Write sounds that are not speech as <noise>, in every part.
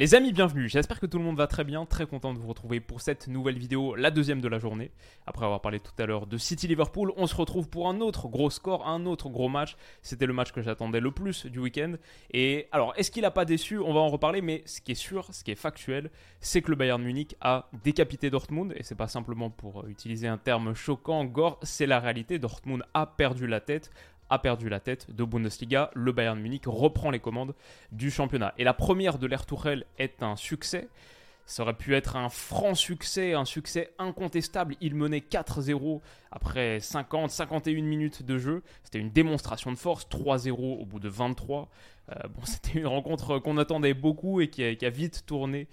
Les amis, bienvenue. J'espère que tout le monde va très bien. Très content de vous retrouver pour cette nouvelle vidéo, la deuxième de la journée. Après avoir parlé tout à l'heure de City Liverpool, on se retrouve pour un autre gros score, un autre gros match. C'était le match que j'attendais le plus du week-end. Et alors, est-ce qu'il n'a pas déçu? On va en reparler, mais ce qui est sûr, ce qui est factuel, c'est que le Bayern Munich a décapité Dortmund. Et c'est pas simplement pour utiliser un terme choquant, gore, c'est la réalité. Dortmund a perdu la tête a perdu la tête de Bundesliga. Le Bayern Munich reprend les commandes du championnat. Et la première de l'ère Tourelle est un succès. Ça aurait pu être un franc succès, un succès incontestable. Il menait 4-0 après 50, 51 minutes de jeu. C'était une démonstration de force, 3-0 au bout de 23. Euh, <laughs> c'était une rencontre qu'on attendait beaucoup et qui a vite tourné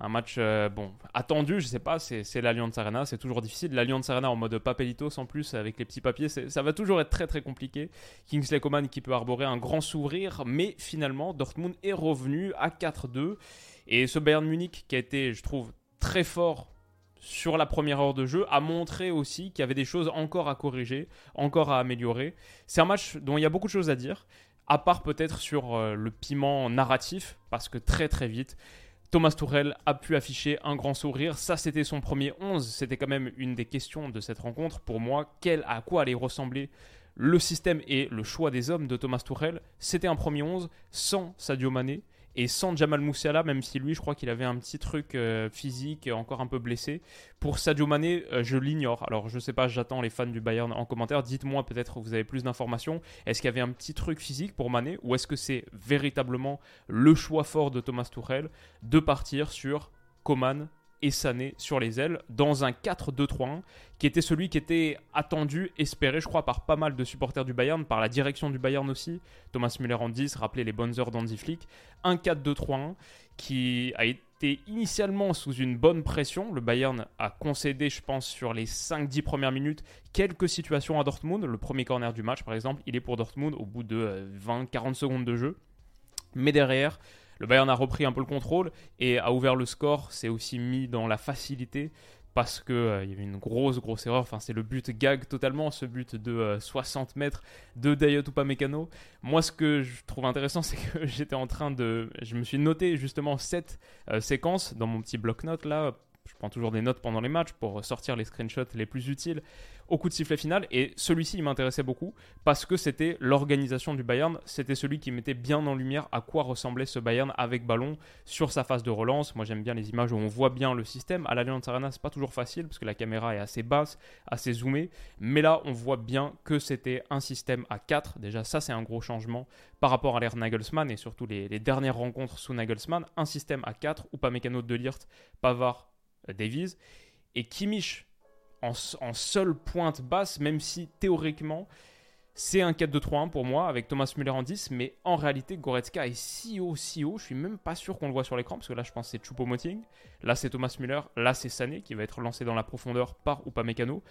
un match euh, bon attendu, je sais pas, c'est l'Alliance Arena, c'est toujours difficile. L'Alliance Arena en mode papelitos en plus avec les petits papiers, ça va toujours être très très compliqué. Kingsley Coman qui peut arborer un grand sourire, mais finalement Dortmund est revenu à 4-2 et ce Bayern Munich qui a été, je trouve, très fort sur la première heure de jeu a montré aussi qu'il y avait des choses encore à corriger, encore à améliorer. C'est un match dont il y a beaucoup de choses à dire, à part peut-être sur euh, le piment narratif, parce que très très vite, Thomas Tourel a pu afficher un grand sourire. Ça, c'était son premier 11. C'était quand même une des questions de cette rencontre. Pour moi, quel, à quoi allait ressembler le système et le choix des hommes de Thomas Tourel C'était un premier 11 sans Sadio Mané et sans Jamal Moussiala, même si lui, je crois qu'il avait un petit truc euh, physique, encore un peu blessé. Pour Sadio Mané, euh, je l'ignore. Alors, je sais pas, j'attends les fans du Bayern en commentaire. Dites-moi peut-être vous avez plus d'informations. Est-ce qu'il y avait un petit truc physique pour Mané ou est-ce que c'est véritablement le choix fort de Thomas Tuchel de partir sur Coman et Sané sur les ailes dans un 4-2-3-1 qui était celui qui était attendu, espéré, je crois, par pas mal de supporters du Bayern, par la direction du Bayern aussi. Thomas Müller en 10, rappelez les bonnes heures d'Andy Flick. Un 4-2-3-1 qui a été initialement sous une bonne pression. Le Bayern a concédé, je pense, sur les 5-10 premières minutes, quelques situations à Dortmund. Le premier corner du match, par exemple, il est pour Dortmund au bout de 20-40 secondes de jeu. Mais derrière, le Bayern a repris un peu le contrôle et a ouvert le score, s'est aussi mis dans la facilité parce qu'il euh, y avait une grosse grosse erreur. Enfin, c'est le but gag totalement, ce but de 60 euh, mètres de Dayot Upamecano. Moi, ce que je trouve intéressant, <laughs> c'est que j'étais en train de, je me suis noté justement cette euh, séquence dans mon petit bloc-notes là je prends toujours des notes pendant les matchs pour sortir les screenshots les plus utiles au coup de sifflet final. Et celui-ci, il m'intéressait beaucoup parce que c'était l'organisation du Bayern. C'était celui qui mettait bien en lumière à quoi ressemblait ce Bayern avec ballon sur sa phase de relance. Moi, j'aime bien les images où on voit bien le système. À l'Allianz Arena, c'est pas toujours facile parce que la caméra est assez basse, assez zoomée. Mais là, on voit bien que c'était un système à 4. Déjà, ça, c'est un gros changement par rapport à l'ère Nagelsmann et surtout les, dernières rencontres sous Nagelsmann. Un système à 4 ou pas mécano de Lirt, Pavard, Davies. Et Kimmich en, seule pointe basse, même si théoriquement c'est un 4-2-3-1 pour moi avec Thomas Müller en 10, mais en réalité Goretzka est si haut, si haut, je suis même pas sûr qu'on le voit sur l'écran parce que là je pense c'est Choupo-Moting, là c'est Thomas Müller, là c'est Sané qui va être lancé dans la profondeur par Upamecano.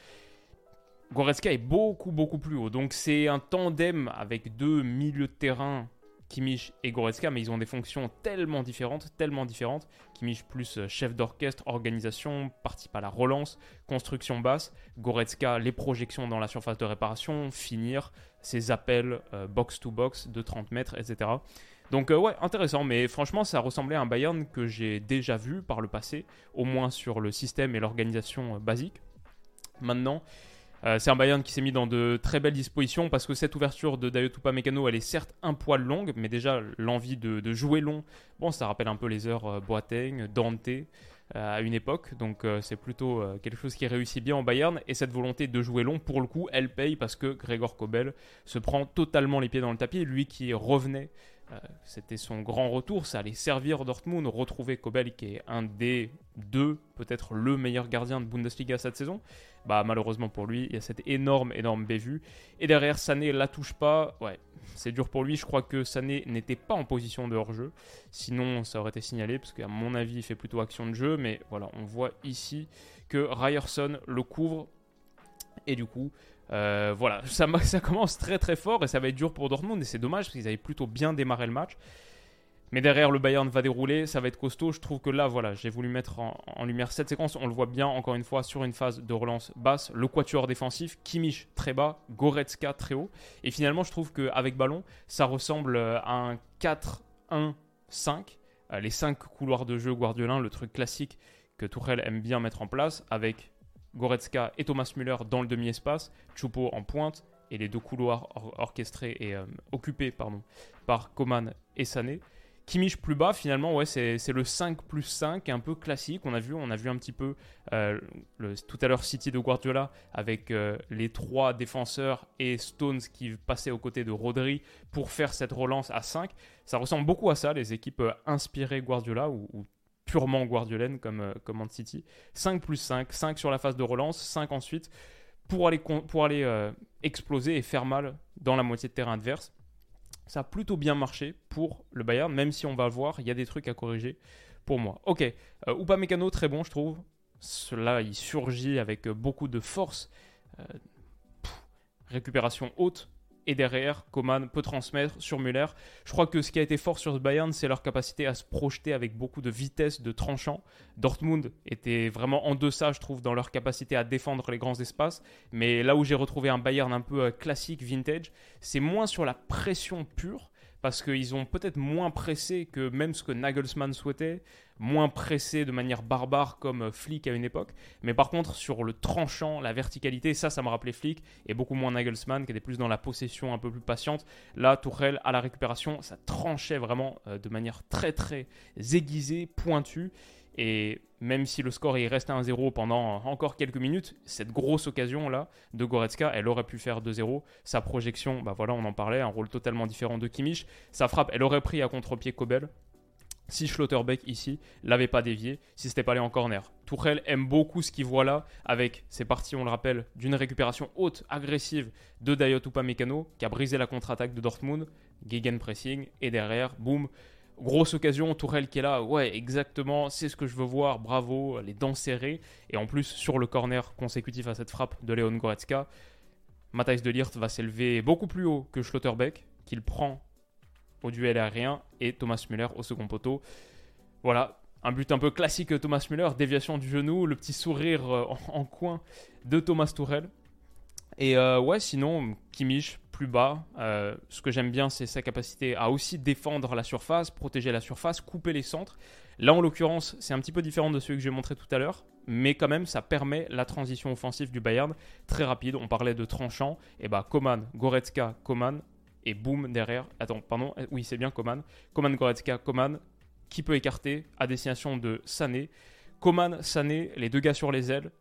Goretzka est beaucoup beaucoup plus haut, donc c'est un tandem avec deux milieux de terrain Kimmich et Goretzka, mais ils ont des fonctions tellement différentes, tellement différentes. Kimmich plus euh, chef d'orchestre, organisation, participe à la relance, construction basse. Goretzka, les projections dans la surface de réparation, finir, ses appels euh, de 30 mètres, etc. Donc euh, ouais, intéressant, mais franchement, ça ressemblait à un Bayern que j'ai déjà vu par le passé, au moins sur le système et l'organisation basique. Maintenant, euh, c'est un Bayern qui s'est mis dans de très belles dispositions parce que cette ouverture de Dayotupa Mécano, elle est certes un poil longue, mais déjà l'envie de, jouer long, bon, ça rappelle un peu les heures euh, Boateng, Dante euh, à une époque, donc c'est plutôt quelque chose qui réussit bien en Bayern. Et cette volonté de jouer long, pour le coup, elle paye parce que Gregor Kobel se prend totalement les pieds dans le tapis, lui qui revenait. C'était son grand retour, ça allait servir Dortmund, retrouver Kobel qui est un des deux, peut-être le meilleur gardien de Bundesliga cette saison. Bah malheureusement pour lui, il y a cette énorme, énorme bévue. Et derrière, Sané la touche pas. Ouais, c'est dur pour lui. Je crois que Sané n'était pas en position de hors-jeu. Sinon, ça aurait été signalé, parce qu'à mon avis, il fait plutôt action de jeu. Mais voilà, on voit ici que Ryerson le couvre. Et du coup, euh, voilà, <laughs> ça, ça commence très très fort et ça va être dur pour Dortmund. Et c'est dommage, parce qu'ils avaient plutôt bien démarré le match. Mais derrière, le Bayern va dérouler, ça va être costaud. Je trouve que là, voilà, j'ai voulu mettre en, lumière cette séquence. On le voit bien, encore une fois, sur une phase de relance basse. Le quatuor défensif, Kimmich très bas, Goretzka très haut. Et finalement, je trouve qu'avec ballon, ça ressemble à un 4-1-5. Euh, les 5 couloirs de jeu Guardiolin, le truc classique que Tourelle aime bien mettre en place, avec Goretzka et Thomas Müller dans le demi-espace, Choupo en pointe, et les deux couloirs orchestrés et euh, occupés pardon, par Coman et Sané. Kimmich plus bas, finalement, c'est le 5 plus 5, un peu classique. On a vu, on a un petit peu euh, tout à l'heure City de Guardiola avec euh, les trois défenseurs et Stones qui passaient aux côtés de Rodri pour faire cette relance à 5. Ça ressemble beaucoup à ça, les équipes euh, inspirées Guardiola ou, purement guardiolaines comme, comme City. 5 plus 5, 5 sur la phase de relance, 5 ensuite pour aller exploser et faire mal dans la moitié de terrain adverse ça a plutôt bien marché pour le Bayern, même si on va voir, il y a des trucs à corriger pour moi. Ok, euh, Upamecano, très bon, je trouve. Cela, il surgit avec beaucoup de force. Euh, récupération haute, et derrière, Coman peut transmettre sur Müller. Je crois que ce qui a été fort sur ce Bayern, c'est leur capacité à se projeter avec beaucoup de vitesse, de tranchant. Dortmund était vraiment en deçà, je trouve, dans leur capacité à défendre les grands espaces. Mais là où j'ai retrouvé un Bayern un peu euh, classique, vintage, c'est moins sur la pression pure parce qu'ils ont peut-être moins pressé que même ce que Nagelsmann souhaitait, moins pressé de manière barbare comme Flick à une époque. Mais par contre, sur le tranchant, la verticalité, ça, ça me rappelait Flick, et beaucoup moins Nagelsmann, qui était plus dans la possession un peu plus patiente. Là, Tourelle, à la récupération, ça tranchait vraiment euh, de manière très très aiguisée, pointue. Et même si le score est resté 1-0 pendant encore quelques minutes, cette grosse occasion-là de Goretzka, elle aurait pu faire 2-0. Sa projection, bah voilà, on en parlait, un rôle totalement différent de Kimmich. Sa frappe, elle aurait pris à contre-pied Kobel. Si Schlotterbeck ici l'avait pas dévié, si c'était pas allé en corner. Tourelle aime beaucoup ce qu'il voit là, avec, c'est parti, on le rappelle, d'une récupération haute, agressive de Dayot Upamecano, qui a brisé la contre-attaque de Dortmund, Gegenpressing, et derrière, boum, Grosse occasion, Tourelle qui est là, ouais, exactement, c'est ce que je veux voir, bravo, les dents serrées. Et en plus, sur le corner consécutif à cette frappe de Léon Goretzka, Matthijs de Liert va s'élever beaucoup plus haut que Schlotterbeck, qu'il prend au duel aérien, et Thomas Müller au second poteau. Voilà, un but un peu classique Thomas Müller, déviation du genou, le petit sourire euh, en, coin de Thomas Tourelle. Et euh, ouais, sinon, Kimmich, plus bas. Euh, ce que j'aime bien, c'est sa capacité à aussi défendre la surface, protéger la surface, couper les centres. Là, en l'occurrence, c'est un petit peu différent de celui que j'ai montré tout à l'heure, mais quand même, ça permet la transition offensive du Bayern très rapide. On parlait de tranchant, et bah Coman, Goretzka, Coman, et boum derrière. Attends, pardon, eh, oui, c'est bien Coman. Coman, Goretzka, Coman, qui peut écarter à destination de Sané. Coman, Sané, les deux gars sur les ailes,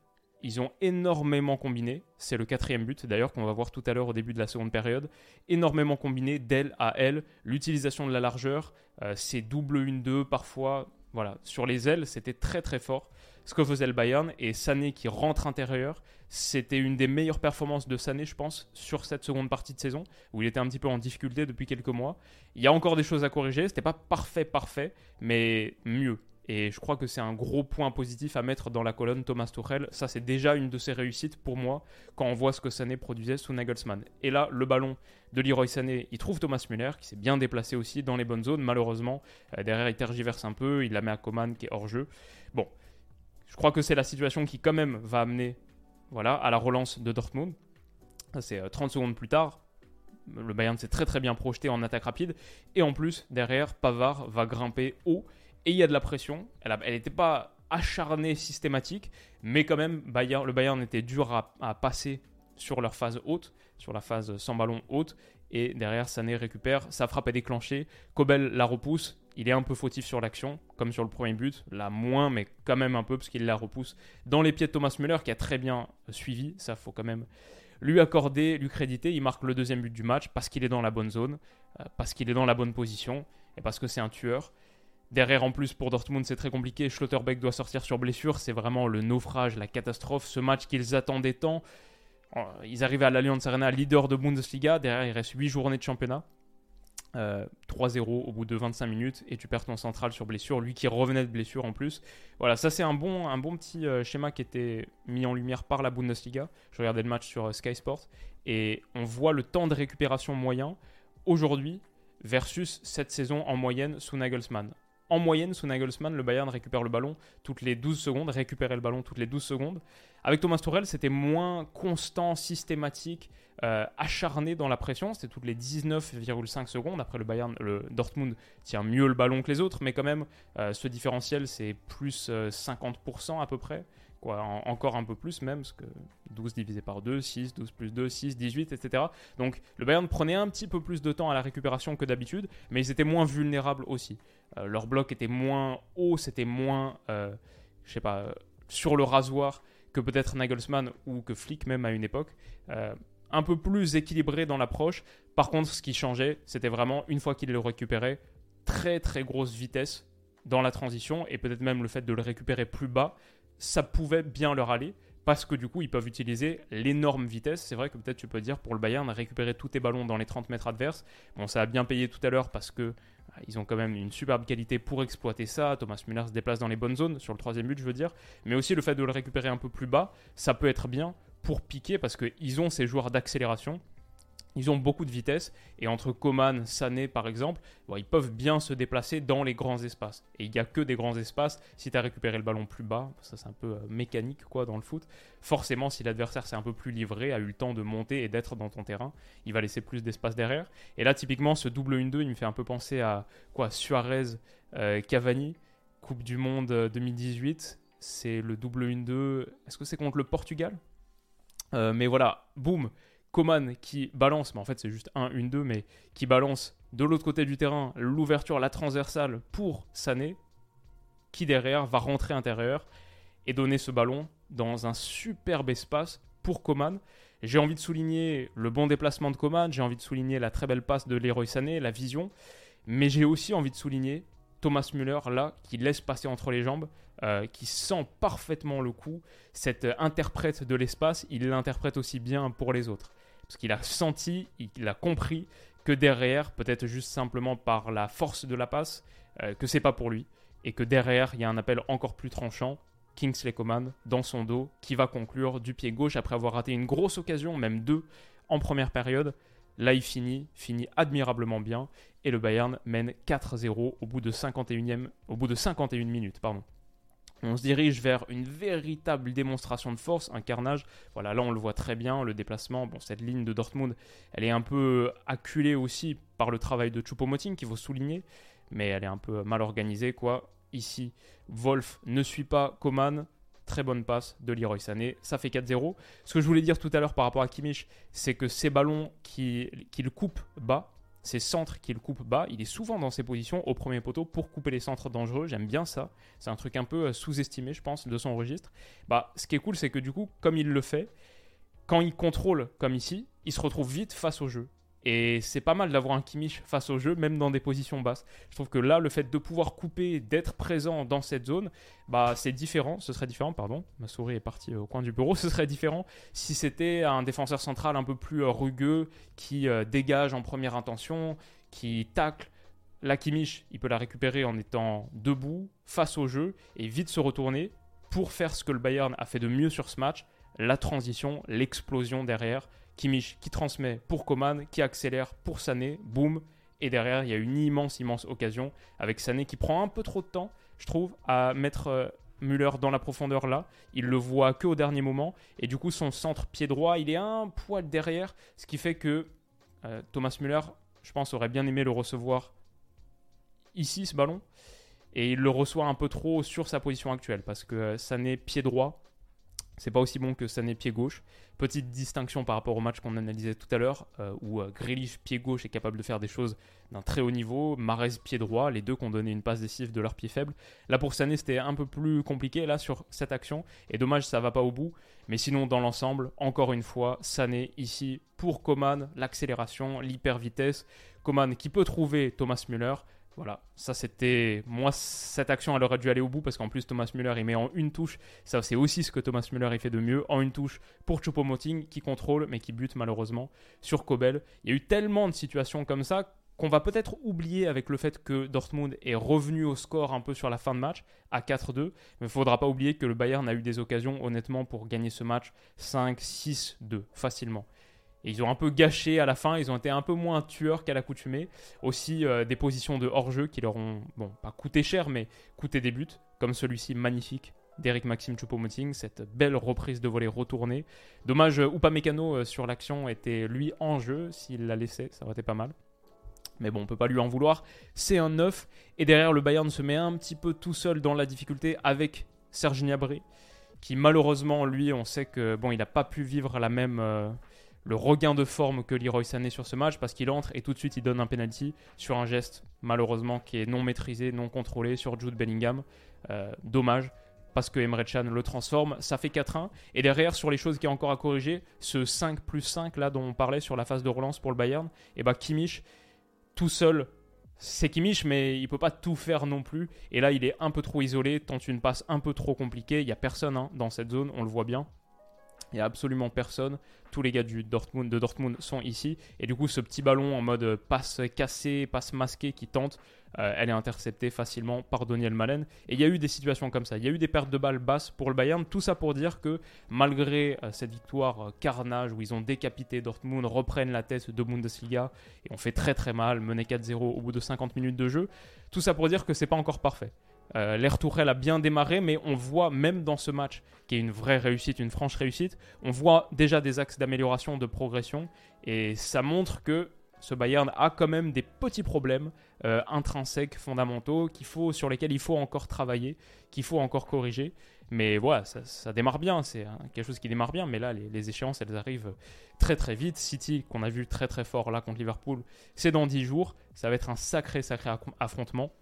ils ont énormément combiné. C'est le quatrième but d'ailleurs qu'on va voir tout à l'heure au début de la seconde période. Énormément combiné d'aile à aile. L'utilisation de la largeur, euh, c'est double 1-2 parfois. Voilà, sur les ailes, c'était très très fort ce que faisait le Bayern. Et Sané qui rentre intérieur, c'était une des meilleures performances de Sané, je pense, sur cette seconde partie de saison, où il était un petit peu en difficulté depuis quelques mois. Il y a encore des choses à corriger, c'était pas parfait, parfait, mais mieux. Et je crois que c'est un gros point positif à mettre dans la colonne Thomas Tuchel. Ça, c'est déjà une de ses réussites pour moi quand on voit ce que Sané produisait sous Nagelsmann. Et là, le ballon de Leroy Sané, il trouve Thomas Müller qui s'est bien déplacé aussi dans les bonnes zones. Malheureusement, euh, derrière, il tergiverse un peu. Il la met à Coman qui est hors jeu. Bon, je crois que c'est la situation qui, quand même, va amener voilà, à la relance de Dortmund. C'est 30 euh, secondes plus tard. Le Bayern s'est très très bien projeté en attaque rapide. Et en plus, derrière, Pavard va grimper haut et il y a de la pression. Elle n'était pas acharnée, systématique, mais quand même, le Bayern était dur à, passer sur leur phase haute, sur la phase sans ballon haute. Et derrière, Sané récupère, sa frappe est déclenchée. Kobel la repousse. Il est un peu fautif sur l'action, comme sur le premier but. Là, moins, mais quand même un peu, parce qu'il la repousse dans les pieds de Thomas Müller, qui a très bien suivi. Ça, faut quand même lui accorder, lui créditer. Il marque le deuxième but du match parce qu'il est dans la bonne zone, euh, parce qu'il est dans la bonne position, et parce que c'est un tueur. Derrière, en plus, pour Dortmund, c'est très compliqué. Schlotterbeck doit sortir sur blessure. C'est vraiment le naufrage, la catastrophe. Ce match qu'ils attendaient tant. Euh, ils arrivent à l'Allianz Arena, leader de Bundesliga. Derrière, il reste 8 journées de championnat. 3-0 euh, au bout de 25 minutes et tu perds ton central sur blessure, lui qui revenait de blessure en plus. Voilà, ça c'est un bon, petit euh, schéma qui était mis en lumière par la Bundesliga. Je regardais le match sur Sky Sports et on voit le temps de récupération moyen aujourd'hui versus cette saison en moyenne sous Nagelsmann. En moyenne, sous Nagelsmann, le Bayern récupère le ballon toutes les 12 secondes, récupérait le ballon toutes les 12 secondes. Avec Thomas Tuchel, c'était moins constant, systématique, euh, acharné dans la pression. C'était toutes les 19,5 secondes. Après, le Bayern, le Dortmund tient mieux le ballon que les autres, mais quand même, euh, ce différentiel, c'est plus 50% euh, à peu près encore un peu plus même, parce que 12 divisé par 2, 6, 12 plus 2, 6, 18, etc. Donc le Bayern prenait un petit peu plus de temps à la récupération que d'habitude, mais ils étaient moins vulnérables aussi. Euh, leur bloc était moins haut, c'était moins, euh, je sais pas, sur le rasoir que peut-être Nagelsmann ou que Flick même à une époque. Euh, un peu plus équilibré dans l'approche. Par contre, ce qui changeait, c'était vraiment, une fois qu'il le récupérait, très très grosse vitesse dans la transition et peut-être même le fait de le récupérer plus bas ça pouvait bien leur aller parce que du coup, ils peuvent utiliser l'énorme vitesse. C'est vrai que peut-être tu peux dire pour le Bayern, récupérer tous tes ballons dans les 30 mètres adverses. Bon, ça a bien payé tout à l'heure parce que euh, ils ont quand même une superbe qualité pour exploiter ça. Thomas Müller se déplace dans les bonnes zones, sur le troisième but, je veux dire. Mais aussi le fait de le récupérer un peu plus bas, ça peut être bien pour piquer parce qu'ils ont ces joueurs d'accélération ils ont beaucoup de vitesse et entre Coman, Sané par exemple, ils peuvent bien se déplacer dans les grands espaces. Et il n'y a que des grands espaces. Si tu as récupéré le ballon plus bas, ça c'est un peu euh, mécanique quoi dans le foot. Forcément, si l'adversaire s'est un peu plus livré, a eu le temps de monter et d'être dans ton terrain, il va laisser plus d'espace derrière. Et là, typiquement, ce double 1-2, il me fait un peu penser à quoi Suarez, euh, Cavani, Coupe du Monde 2018. Euh, c'est le double 1-2. Est-ce que c'est contre le Portugal? Mais voilà, boum Coman qui balance, mais en fait c'est juste 1, 1, 2, mais qui balance de l'autre côté du terrain l'ouverture, la transversale pour Sané, qui derrière va rentrer intérieur et donner ce ballon dans un superbe espace pour Coman. J'ai envie de souligner le bon déplacement de Coman, j'ai envie de souligner la très belle passe de Leroy Sané, la vision, mais j'ai aussi envie de souligner Thomas Müller là qui laisse passer entre les jambes, euh, qui sent parfaitement le coup. Cet interprète de l'espace, il l'interprète aussi bien pour les autres. Parce qu'il a senti, il a compris que derrière, peut-être juste simplement par la force de la passe, euh, que c'est pas pour lui. Et que derrière, il y a un appel encore plus tranchant. Kingsley Coman dans son dos qui va conclure du pied gauche après avoir raté une grosse occasion, même deux en première période. Là, il finit, finit admirablement bien et le Bayern mène 4-0 au bout de 51 au bout de 51 minutes, pardon. On se dirige vers une véritable démonstration de force, un carnage. Voilà, là on le voit très bien, le déplacement. Bon, cette ligne de Dortmund, elle est un peu acculée aussi par le travail de Choupo-Moting qu'il faut souligner, mais elle est un peu mal organisée, quoi. Ici, Wolf ne suit pas Coman. Très bonne passe de Leroy Sané, ça fait 4-0. Ce que je voulais dire tout à l'heure par rapport à Kimmich, c'est que ces ballons qu'il qui coupe bas, ces centres qu'il coupe bas, il est souvent dans ces positions au premier poteau pour couper les centres dangereux. J'aime bien ça. C'est un truc un peu euh, sous-estimé, je pense, de son registre. Bah, ce qui est cool, c'est que du coup, comme il le fait, quand il contrôle comme ici, il se retrouve vite face au jeu. Et c'est pas mal d'avoir un Kimmich face au jeu, même dans des positions basses. Je trouve que là, le fait de pouvoir couper, d'être présent dans cette zone, bah c'est différent. Ce serait différent, pardon. Ma souris est partie au coin du bureau. <laughs> Ce serait différent si c'était un défenseur central un peu plus euh, rugueux, qui euh, dégage en première intention, qui tacle. La Kimmich, il peut la récupérer en étant debout, face au jeu, et vite se retourner pour faire ce que le Bayern a fait de mieux sur ce match, la transition, l'explosion derrière Kimmich qui transmet pour Coman, qui accélère pour Sané, boum. Et derrière, il y a une immense, immense occasion avec Sané qui prend un peu trop de temps, je trouve, à mettre euh, Müller dans la profondeur là. Il le voit que au dernier moment. Et du coup, son centre pied droit, il est un poil derrière. Ce qui fait que euh, Thomas Müller, je pense, aurait bien aimé le recevoir ici, ce ballon. Et il le reçoit un peu trop sur sa position actuelle. Parce que euh, Sané pied droit, c'est pas aussi bon que Sané pied gauche. Petite distinction par rapport au match qu'on analysait tout à l'heure, euh, où euh, pied gauche est capable de faire des choses d'un très haut niveau, Marez pied droit, les deux qui ont donné une passe décisive de leur pied faible. Là pour Sané c'était un peu plus compliqué là sur cette action, et dommage ça va pas au bout. Mais sinon dans l'ensemble, encore une fois, Sané ici pour Coman, l'accélération, l'hyper vitesse. Coman qui peut trouver Thomas Müller, Voilà, ça c'était. Moi, cette action, elle aurait dû aller au bout parce qu'en plus, Thomas Müller, il met en une touche. Ça, c'est aussi ce que Thomas Müller, il fait de mieux. En une touche pour Choupo-Moting qui contrôle, mais qui bute malheureusement sur Kobel. Il y a eu tellement de situations comme ça qu'on va peut-être oublier avec le fait que Dortmund est revenu au score un peu sur la fin de match à 4-2. Mais il ne faudra pas oublier que le Bayern a eu des occasions, honnêtement, pour gagner ce match 5-6-2 facilement. Ils ont un peu gâché à la fin, ils ont été un peu moins tueurs qu'à l'accoutumée. Aussi euh, des positions de hors-jeu qui leur ont, bon, pas coûté cher, mais coûté des buts, comme celui-ci magnifique d'Eric Maxime Choupo-Moting, cette belle reprise de volée retournée. Dommage, euh, Upamecano euh, sur l'action était lui en jeu, s'il l'a laissé, ça aurait été pas mal. Mais bon, on peut pas lui en vouloir. C'est un 9. Et derrière, le Bayern se met un petit peu tout seul dans la difficulté avec Serge Gnabry, qui malheureusement, lui, on sait que bon, il n'a pas pu vivre la même, le regain de forme que Leroy Sané sur ce match parce qu'il entre et tout de suite il donne un penalty sur un geste malheureusement qui est non maîtrisé, non contrôlé sur Jude Bellingham. Euh, dommage parce que Emre Can le transforme, ça fait 4-1. Et derrière, sur les choses qui est encore à corriger, ce 5 plus 5 là dont on parlait sur la phase de relance pour le Bayern, et eh bah ben, Kimmich tout seul, c'est Kimmich, mais il peut pas tout faire non plus. Et là, il est un peu trop isolé, tente une passe un peu trop compliquée. Il y a personne hein, dans cette zone, on le voit bien. Il n'y a absolument personne. Tous les gars du Dortmund, de Dortmund sont ici. Et du coup, ce petit ballon en mode passe cassée, passe masquée qui tente, euh, elle est interceptée facilement par Daniel Malen. Et il y a eu des situations comme ça. Il y a eu des pertes de balles basses pour le Bayern. Tout ça pour dire que malgré euh, cette victoire euh, carnage où ils ont décapité Dortmund, reprennent la tête de Bundesliga et on fait très très mal, mené 4-0 au bout de 50 minutes de jeu. Tout ça pour dire que c'est pas encore parfait. Euh, L'air Tourelle a bien démarré, mais on voit même dans ce match, qui est une vraie réussite, une franche réussite, on voit déjà des axes d'amélioration, de progression, et ça montre que ce Bayern a quand même des petits problèmes euh, intrinsèques, fondamentaux, qu'il faut, sur lesquels il faut encore travailler, qu'il faut encore corriger. Mais voilà, ça, démarre bien, c'est quelque chose qui démarre bien, mais là, les, les, échéances, elles arrivent très très vite. City, qu'on a vu très très fort là contre Liverpool, c'est dans 10 jours, ça va être un sacré sacré affrontement.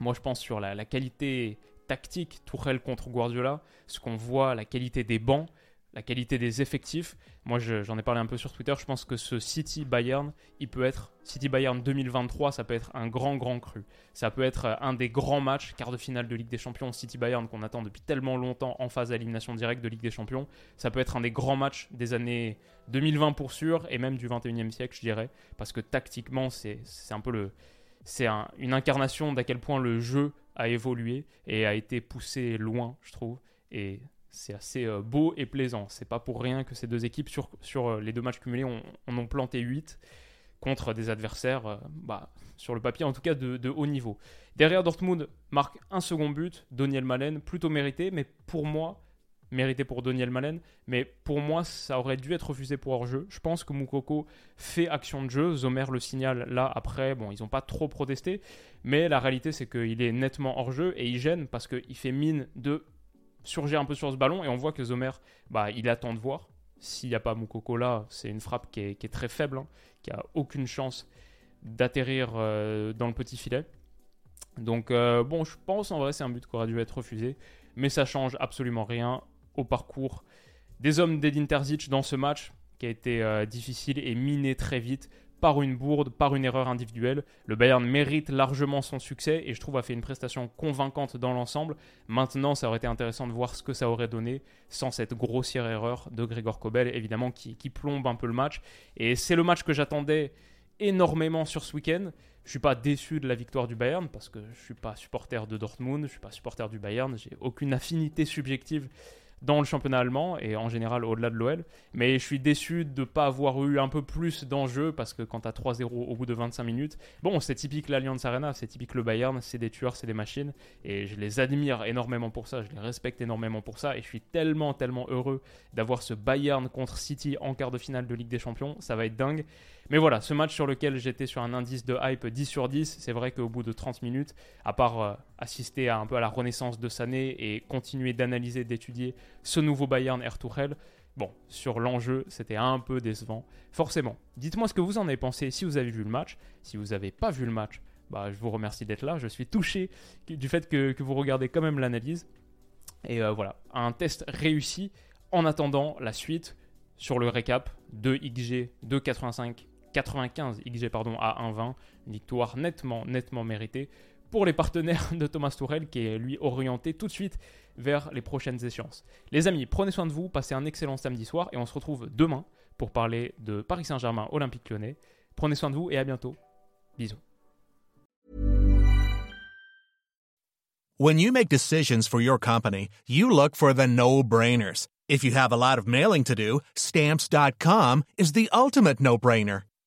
Moi, je pense sur la, qualité tactique, Tourelle contre Guardiola, ce qu'on voit, la qualité des bancs, la qualité des effectifs. Moi, j'en ai parlé un peu sur Twitter. Je pense que ce City Bayern, il peut être City Bayern 2023, ça peut être un grand, grand cru. Ça peut être un des grands matchs, quart de finale de Ligue des Champions, City Bayern qu'on attend depuis tellement longtemps en phase d'élimination directe de Ligue des Champions. Ça peut être un des grands matchs des années 2020 pour sûr et même du 21e siècle, je dirais, parce que tactiquement, c'est un peu le c'est une incarnation d'à quel point le jeu a évolué et a été poussé loin, je trouve. Et c'est assez euh, beau et plaisant. C'est pas pour rien que ces deux équipes, sur, euh, les deux matchs cumulés, on, ont planté 8 contre des adversaires, euh, bah, sur le papier en tout cas, de, de, haut niveau. Derrière, Dortmund marque un second but, Daniel Malen, plutôt mérité, mais pour moi, mérité pour Daniel Malen, mais pour moi, ça aurait dû être refusé pour hors-jeu. Je pense que Moukoko fait action de jeu. Zomer le signale là après. Bon, ils n'ont pas trop protesté, mais la réalité, c'est qu'il est nettement hors-jeu et il gêne parce qu'il fait mine de surgir un peu sur ce ballon et on voit que Zomer, bah, il attend de voir. S'il n'y a pas Moukoko là, c'est une frappe qui est, très faible, hein, qui a aucune chance d'atterrir euh, dans le petit filet. Donc euh, bon, je pense en vrai c'est un but qui aurait dû être refusé, mais ça change absolument rien au parcours des hommes d'Edin Terzic dans ce match qui a été euh, difficile et miné très vite par une bourde, par une erreur individuelle. Le Bayern mérite largement son succès et je trouve a fait une prestation convaincante dans l'ensemble. Maintenant, ça aurait été intéressant de voir ce que ça aurait donné sans cette grossière erreur de Gregor Kobel, évidemment, qui, qui plombe un peu le match. Et c'est le match que j'attendais énormément sur ce week-end. Je suis pas déçu de la victoire du Bayern parce que je suis pas supporter de Dortmund, je suis pas supporter du Bayern, j'ai aucune affinité subjective dans le championnat allemand et en général au-delà de l'OL. Mais je suis déçu de ne pas avoir eu un peu plus d'enjeu parce que quand tu as 3-0 au bout de 25 minutes, bon, c'est typique l'Allianz Arena, c'est typique le Bayern, c'est des tueurs, c'est des machines et je les admire énormément pour ça, je les respecte énormément pour ça et je suis tellement, tellement heureux d'avoir ce Bayern contre City en quart de finale de Ligue des Champions, ça va être dingue. Mais voilà, ce match sur lequel j'étais sur un indice de hype 10 sur 10, c'est vrai qu'au bout de 30 minutes, à part euh, assister à un peu à la renaissance de Sané et continuer d'analyser, d'étudier ce nouveau Bayern Tourelle, bon, sur l'enjeu, c'était un peu décevant. Forcément, dites-moi ce que vous en avez pensé si vous avez vu le match. Si vous n'avez pas vu le match, bah, je vous remercie d'être là. Je suis touché du fait que, vous regardez quand même l'analyse. Et euh, voilà, un test réussi. En attendant la suite sur le récap de XG de 85 95 XG pardon, à 1,20. Une victoire nettement, nettement méritée pour les partenaires de Thomas Tourel qui est lui orienté tout de suite vers les prochaines échéances. Les amis, prenez soin de vous, passez un excellent samedi soir et on se retrouve demain pour parler de Paris Saint-Germain Olympique Lyonnais. Prenez soin de vous et à bientôt. Bisous. When you make decisions for your company, you look for the no-brainers. If you have a lot of mailing to do, stamps.com is the ultimate no-brainer.